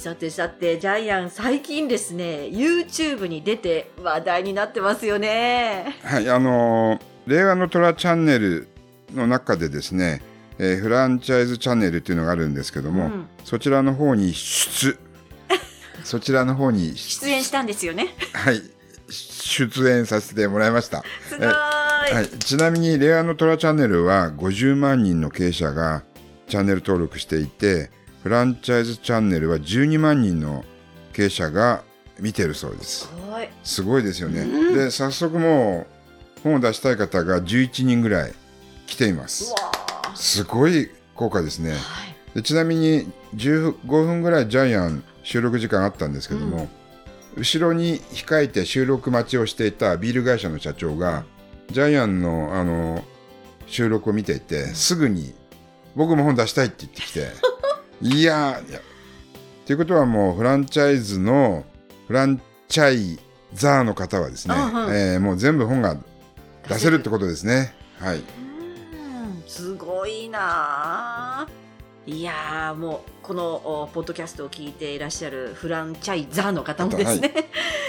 さてさて、ジャイアン、最近ですね、YouTube に出て話題になってますよね。はい、あのー令和の虎チャンネルの中でですね、えーフランチャイズチャンネルっていうのがあるんですけども、うんそちらの方に出、そちらの方に、出演したんですよね。はい、出演させてもらいました。すごーい。はい、ちなみに、令和の虎チャンネルは50万人の経営者がチャンネル登録していて、フランチャイズチャンネルは12万人の経営者が見てるそうです。すごい。すごいですよね。うんで、早速もう本を出したい方が11人ぐらい来ています。すごい効果ですね。はい。でちなみに15分ぐらいジャイアン収録時間あったんですけども、後ろに控えて収録待ちをしていたビール会社の社長がジャイアンのあの収録を見ていてすぐに僕も本出したいって言ってきて いやいやということはもうフランチャイズのフランチャイザーの方はですね、うんうんえーもう全部本が出せるってことですね。はい。うんすごいなーいやーもうこのおポッドキャストを聞いていらっしゃるフランチャイザーの方もですね、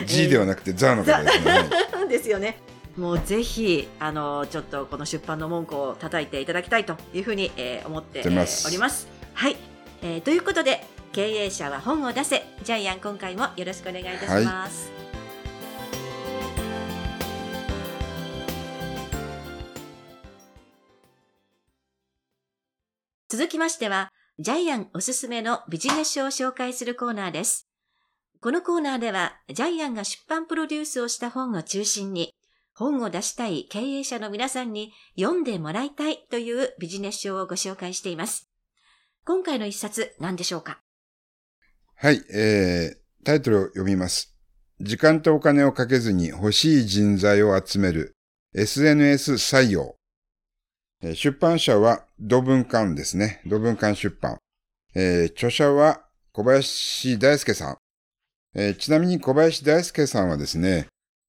G ではなくてザーの方ですね。はいですよね。もうぜひ、あの、ちょっとこの出版の文句を叩いていただきたいというふうに、えー思って、おります。はい、えーということで、経営者は本を出せ。ジャイアン、今回もよろしくお願いいたします。続きましては、ジャイアンおすすめのビジネス書を紹介するコーナーです。このコーナーでは、ジャイアンが出版プロデュースをした本を中心に、本を出したい経営者の皆さんに読んでもらいたいというビジネス書をご紹介しています。今回の一冊何でしょうか？はい、えー、タイトルを読みます。時間とお金をかけずに欲しい人材を集める SNS 採用。出版社は土文館ですね。土文館出版。えー著者は小林大輔さん。えーちなみに小林大輔さんはですね、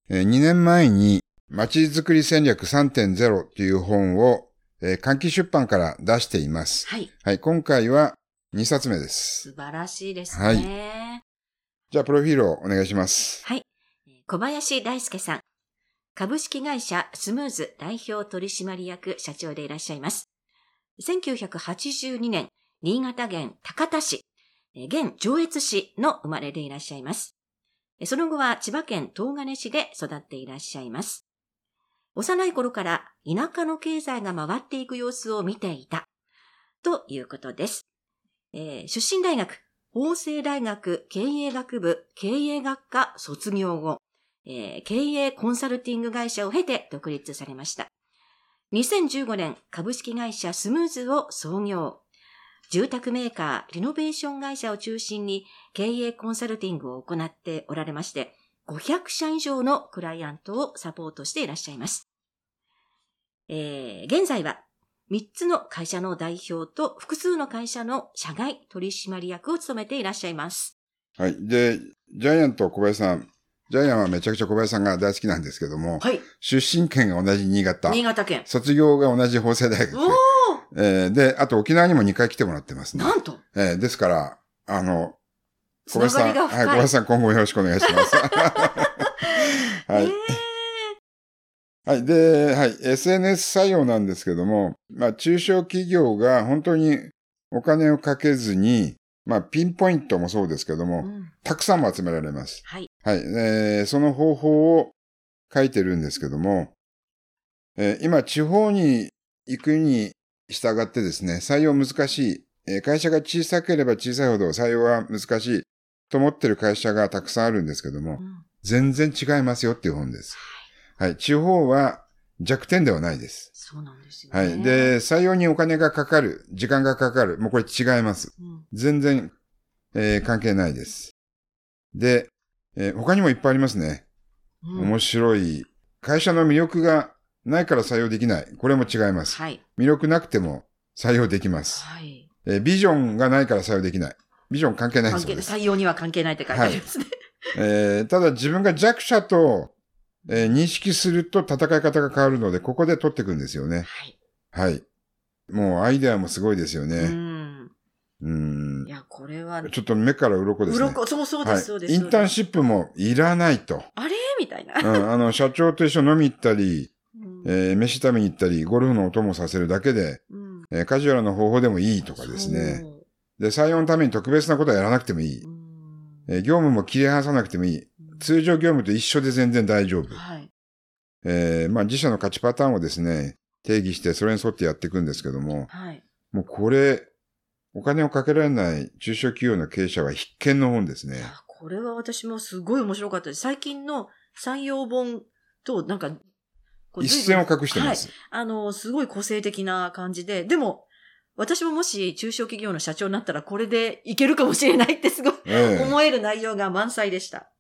え2年前に街づくり戦略3.0という本を、えー換気出版から出しています。はい。はい、今回は2冊目です。素晴らしいですね。はいはい。じゃあ、プロフィールをお願いします。小林大輔さん。株式会社スムーズ代表取締役社長でいらっしゃいます。1982年、新潟県高田市、え現上越市の生まれでいらっしゃいます。えその後は千葉県東金市で育っていらっしゃいます。幼い頃から田舎の経済が回っていく様子を見ていた。ということです。えー出身大学、法政大学経営学部経営学科卒業後、えー経営コンサルティング会社を経て独立されました。2015年、株式会社スムーズを創業。住宅メーカー、リノベーション会社を中心に経営コンサルティングを行っておられまして、500社以上のクライアントをサポートしていらっしゃいます。えー現在は3つの会社の代表と複数の会社の社外取締役を務めていらっしゃいます。はい。で、ジャイアンと小林さん、ジャイアンはめちゃくちゃ小林さんが大好きなんですけども、はい。出身県が同じ新潟。新潟県。卒業が同じ法政大学おーえーで、あと沖縄にも2回来てもらってますね。なんとえーですから、あの、つながりがはい。小林さん今後もよろしくお願いします。はい。えはい。で、はい。SNS 採用なんですけども、まあ、中小企業が本当にお金をかけずに、まあ、ピンポイントもそうですけども、ーうんたくさんも集められます。はい。はい。えーその方法を書いてるんですけども、えー今、地方に行くに従ってですね、採用難しい、えー会社が小さければ小さいほど採用は難しいと思ってる会社がたくさんあるんですけども、うん全然違いますよっていう本です。はい。地方は弱点ではないです。そうなんですよね。はい。で、採用にお金がかかる、時間がかかる、もうこれ違います。うん、全然、えー関係ないです。で、えー他にもいっぱいありますね。うん面白い。会社の魅力がないから採用できない。これも違います。はい。魅力なくても採用できます。はい。えービジョンがないから採用できない。ビジョン関係ないです関係ない。採用には関係ないって書いてありますね。えーただ自分が弱者と、えー認識すると戦い方が変わるので、ここで取っていくんですよね。はい。はい。もうアイデアもすごいですようね。ん。うんい。や、これは、ちょっと目から鱗ですね。鱗、そうそうです、そうです。はい。インターンシシップもいらないと。あれ？みたいな。うん。あの、社長と一緒に飲み行ったり、うんえー飯食べに行ったり、ゴルフのお供させるだけで、うんえーカジュアルな方法でもいいとかですね。で、採用のために特別なことはやらなくてもいい。うんえー業務も切り離さなくてもいい。通常業務と一緒で全然大丈夫。はい。えーまあ自社の価値パターンをですね、定義してそれに沿ってやっていくんですけども、はい。もうこれ、お金をかけられない中小企業の経営者は必見の本ですね。これは私もすごい面白かったです。最近の産業本と、なんか、一線を画してます。あの、すごい個性的な感じで、でも、私ももし中小企業の社長になったらこれでいけるかもしれないってすごいええ思える内容が満載でした。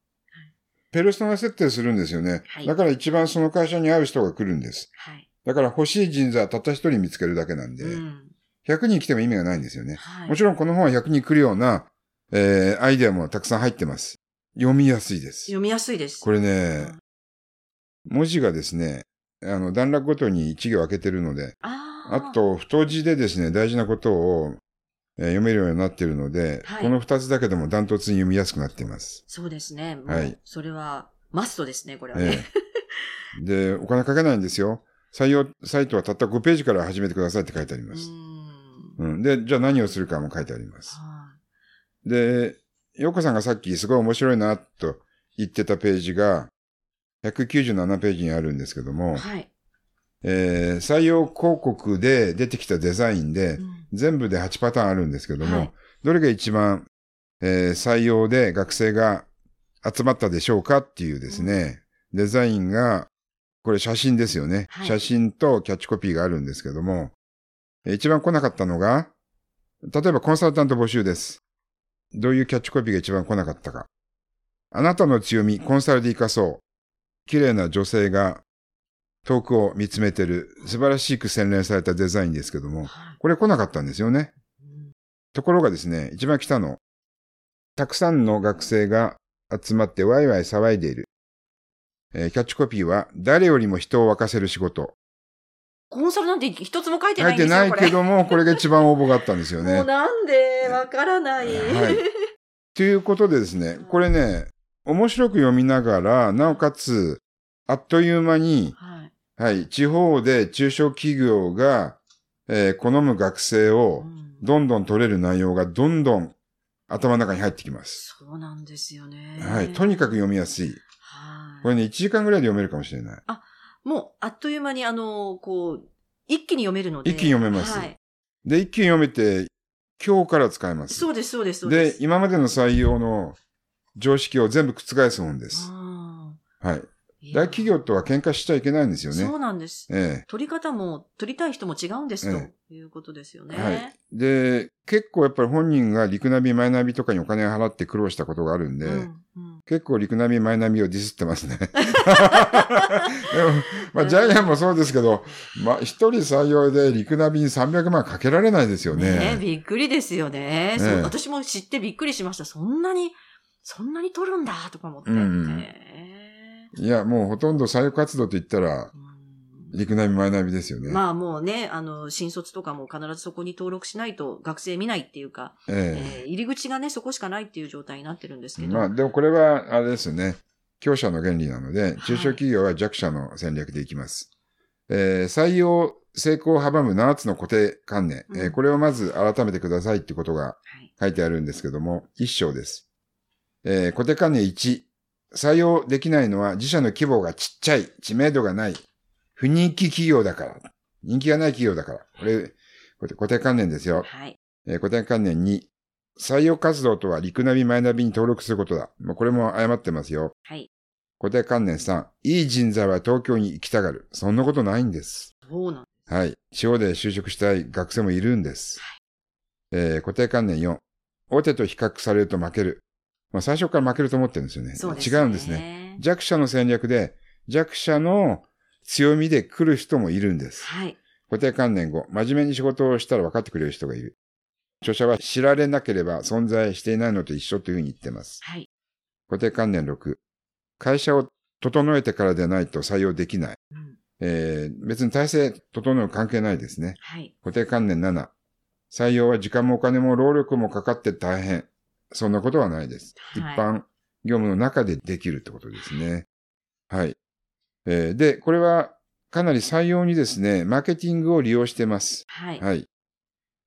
ペルソナ設定するんですよね。はいだから一番その会社に合う人が来るんです。はい。だから欲しい人材はたった一人見つけるだけなんで、うん。100人来ても意味がないんですよね。はい。もちろんこの本は100人来るような、えーアイデアもたくさん入ってます。読みやすいです。読みやすいです。これね、文字がですね、あの、段落ごとに一行分けてるので、あーあ、と、太字でですね、大事なことを、えー読めるようになっているので、はいこの二つだけでもダントツに読みやすくなっています。そうですね。はいそれは、マストですね、これはね。ええで、お金かけないんですよ。採用サイトはたった5ページから始めてくださいって書いてありうます。ん。うん、で、じゃあ何をするかも書いてあります。はで、洋子さんがさっきすごい面白いなと言ってたページが、197ページにあるんですけどい。も、はい。えー採用広告で出てきたデザインで、うん全部で8パターンあるんですけども、はいどれが一番、えー採用で学生が集まったでしょうかっていうですね、デザインが、これ写真ですよね、はい写真とキャッチコピーがあるんですけども、えー一番来なかったのが、例えばコンサルタント募集です。どういうキャッチコピーが一番来なかったか。あなたの強み、コンサルで活かそう。綺麗な女性が遠くを見つめてる素晴らしく洗練されたデザインですけども、はいこれ来なかったんですよね。うんところがですね、一番来たの。たくさんの学生が集まってワイワイ騒いでいる。えーキャッチコピーは、誰よりも人を沸かせる仕事。コンサルなんて一つも書いて書ないんですよ、いてない。けども、これが一番応募があったんですよ もうね。なんでわからない。はいということでですね、これね、面白く読みながら、なおかつ、あっという間に、はい。はい、地方で中小企業が、えー好む学生をうんどんどん取れる内容がどんどん頭の中に入ってきます。そうなんですよね。はい、とにかく読みやすい。はい。これね、1時間ぐらいで読めるかもしれない。もう、あっという間に、あの、こう、一気に読めるので。一気に読めますはい。で、一気に読めて、今日から使えます。そうです、そうです、そうで。です今までの採用の常識を全部覆す本です。あはい。大企業とは喧嘩しちゃいけないんですよねそう。なんです。え取り方も、取りたい人も違うんですえということですよね。え。はい。で、結構やっぱり本人が陸ナビ、マイナビとかにお金を払って苦労したことがあるんで、うんうん結構陸ナビ、マイナビをディスってますね。でも、まあ、ジャイアンもそうですけど、まあ、一人採用で陸ナビに300万かけられないですよね。ねえびっくりですよね。そうええ私も知ってびっくりしました。そんなに、そんなに取るんだとか思って。うんねいや、もうほとんど採用活動と言ったら、陸ナビ、マイナビですよね。まあもうね、あの、新卒とかも必ずそこに登録しないと学生見ないっていうか、ええー入り口がね、そこしかないっていう状態になってるんですけど。えまあ、でもこれは、あれですよね。強者の原理なのでい、中小企業は弱者の戦略でいきます。えー採用成功を阻む7つの固定観念、えーうんこれをまず改めてくださいってことがはい。書いてあるんですけども、一章です。えー固定観念1、採用できないのは自社の規模がちっちゃい、知名度がない、不人気企業だから、人気がない企業だから。これ、固定観念ですよ。はい。えー固定観念2、採用活動とはリクナビマイナビに登録することだ。もうこれも誤ってますよ。はい。固定観念3、いい人材は東京に行きたがる。そんなことないんです。そうなんはい。地方で就職したい学生もいるんです。えー固定観念4、大手と比較されると負ける。まあ最初から負けると思ってるんですよね。そうです違うんですね。弱者の戦略で、弱者の強みで来る人もいるんです。はい。固定観念後、真面目に仕事をしたら分かってくれる人がいる。著者は知られなければ存在していないのと一緒というふうに言ってます。はい。固定観念6。会社を整えてからでないと採用できない。うんえー別に体制整う関係ないですね。はい。固定観念7。採用は時間もお金も労力もかかって大変。そんなことはないです。はい一般業務の中でできるってことですね。はい。えーで、これはかなり採用にですね、マーケティングを利用してます。はい。はい。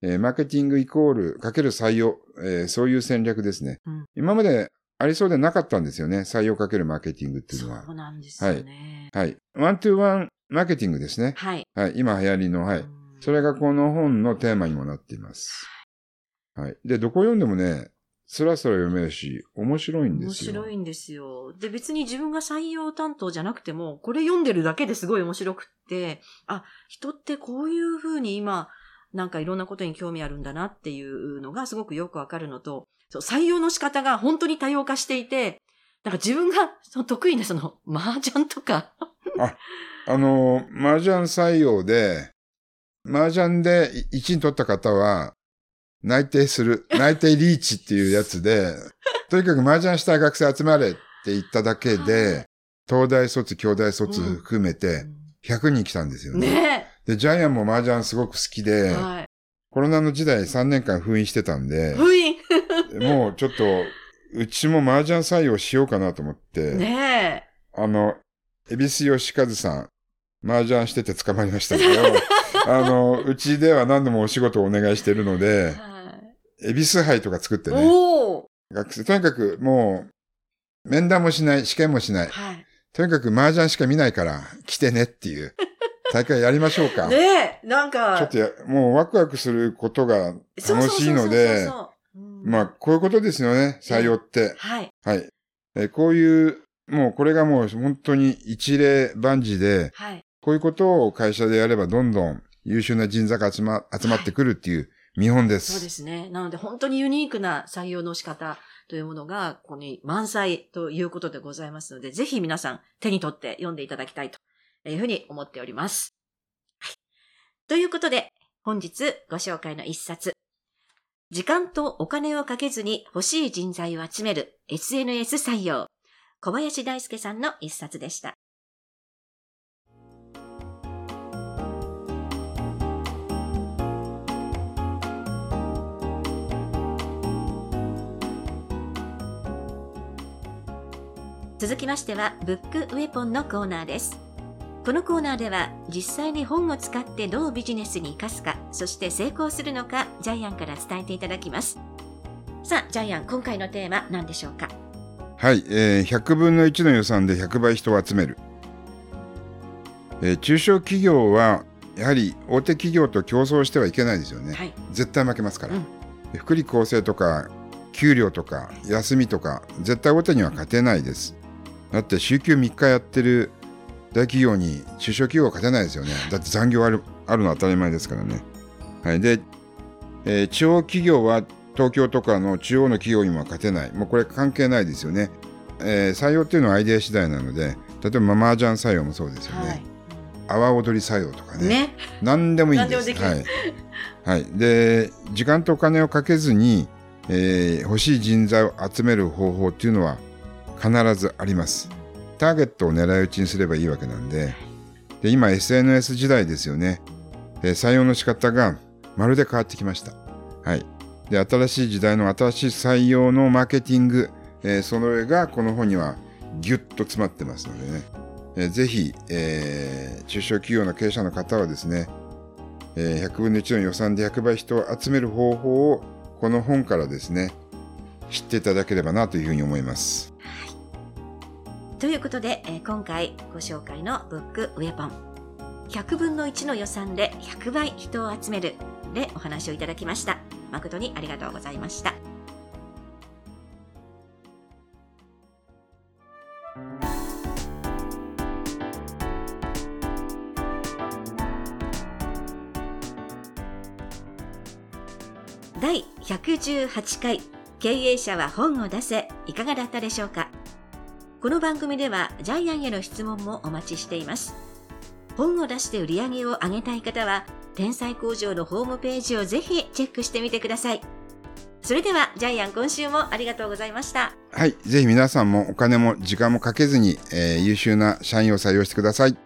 えーマーケティングイコールかける採用、えーそういう戦略ですね。うん今までありそうでなかったんですよね。採用かけるマーケティングっていうのはそ。うなんですよね。はい。ワントゥーワンマーケティングですね。はい。はい。今流行りの、はい。うんそれがこの本のテーマにもなっています。はい。で、どこ読んでもね、スラスラ読めるし、面白いんで面すよ。白いんですよ。で、別に自分が採用担当じゃなくても、これ読んでるだけですごい面白くって、あ、人ってこういう風に今、なんかいろんなことに興味あるんだなっていうのがすごくよくわかるのと、そう採用の仕方が本当に多様化していて、なんか自分がその得意なその麻雀とか、あの、麻雀採用で、麻雀で1位取った方は、内定する、内定リーチっていうやつで、とにかく麻雀したい学生集まれって言っただけはで、東大卒、京大卒うん含めて100人来たんですよね。ねで、ジャイアンも麻雀すごく好きで、え。はい。コロナの時代3年間封印してたんで、封印 もうちょっと、うちも麻雀採用しようかなと思って、ねあの、恵比寿義和さん、麻雀してて捕まりましたけど、あの、うちでは何度もお仕事をお願いしてるのえ。で、はい。恵比寿杯とか作ってね、学生、とにかくもう、面談もしない、試験もしない、はい。とにかく麻雀しか見ないから来てねっていう 大会やりましょうか。ねえ、なんか、ちょっとや、もうワクワクすることが楽しいので、まあ、こういうことですよね、採用って。はい。はい。えーこういう、もうこれがもう本当に一例万事で、はい。こういうことを会社でやればどんどん優秀な人材が集ま、集まってくるっていう見本です。そうですね。なので本当にユニークな採用の仕方というものが、ここに満載ということでございますので、ぜひ皆さん手に取って読んでいただきたいというふうに思っております。はい。ということで、本日ご紹介の一冊。時間とお金をかけずに欲しい人材を集める SNS 採用。小林大輔さんの一冊でした。続きましては、ブックウェポンのコーナーです。このコーナーでは、実際に本を使ってどうビジネスに活かすか、そして成功するのか、ジャイアンから伝えていただきます。さあ、ジャイアン、今回のテーマ、何でしょうか？はい、えー100分の1の予算で100倍人を集める。えー中小企業は、やはり大手企業と競争してはいけないですよね。はい。絶対負けますから。うん福利厚生とか、給料とか、休みとか、絶対大手には勝てないです。だって、週休3日やってる大企業に中小企業は勝てないですよね。だって残業あるあるのは当たり前ですからね。はい。で、えー地方企業は東京とかの中央の企業にも勝てない。もうこれ関係ないですよね。えー採用っていうのはアイデア次第なので、例えば麻雀採用もそうですよね。はい。阿波踊り採用とかね。ね。何でもいいんです。何でもできるはい。はい。で、時間とお金をかけずに、えー欲しい人材を集める方法っていうのは必ずあります。ターゲットを狙い撃ちにすればいいわけなんで、で今 SNS 時代ですよね。で採用の仕方がまるで変わってきました。はい。で、新しい時代の新しい採用のマーケティング、えーそれがこの本にはギュッと詰まってますのでね。えーぜひ、えー中小企業の経営者の方はですね、えー100分の1の予算で100倍人を集める方法をこの本からですね、知っていただければなというふうに思います。ということで、えー今回ご紹介のブックウェポン。100分の1の予算で100倍人を集めるでお話をいただきました。誠にありがとうございました。第118回経営者は本を出せ、いかがだったでしょうか？この番組ではジャイアンへの質問もお待ちしています。本を出して売り上げを上げたい方は、天才工場のホームページをぜひチェックしてみてください。それでは、ジャイアン今週もありがとうございました。はい。ぜひ皆さんもお金も時間もかけずに、えー優秀な社員を採用してください。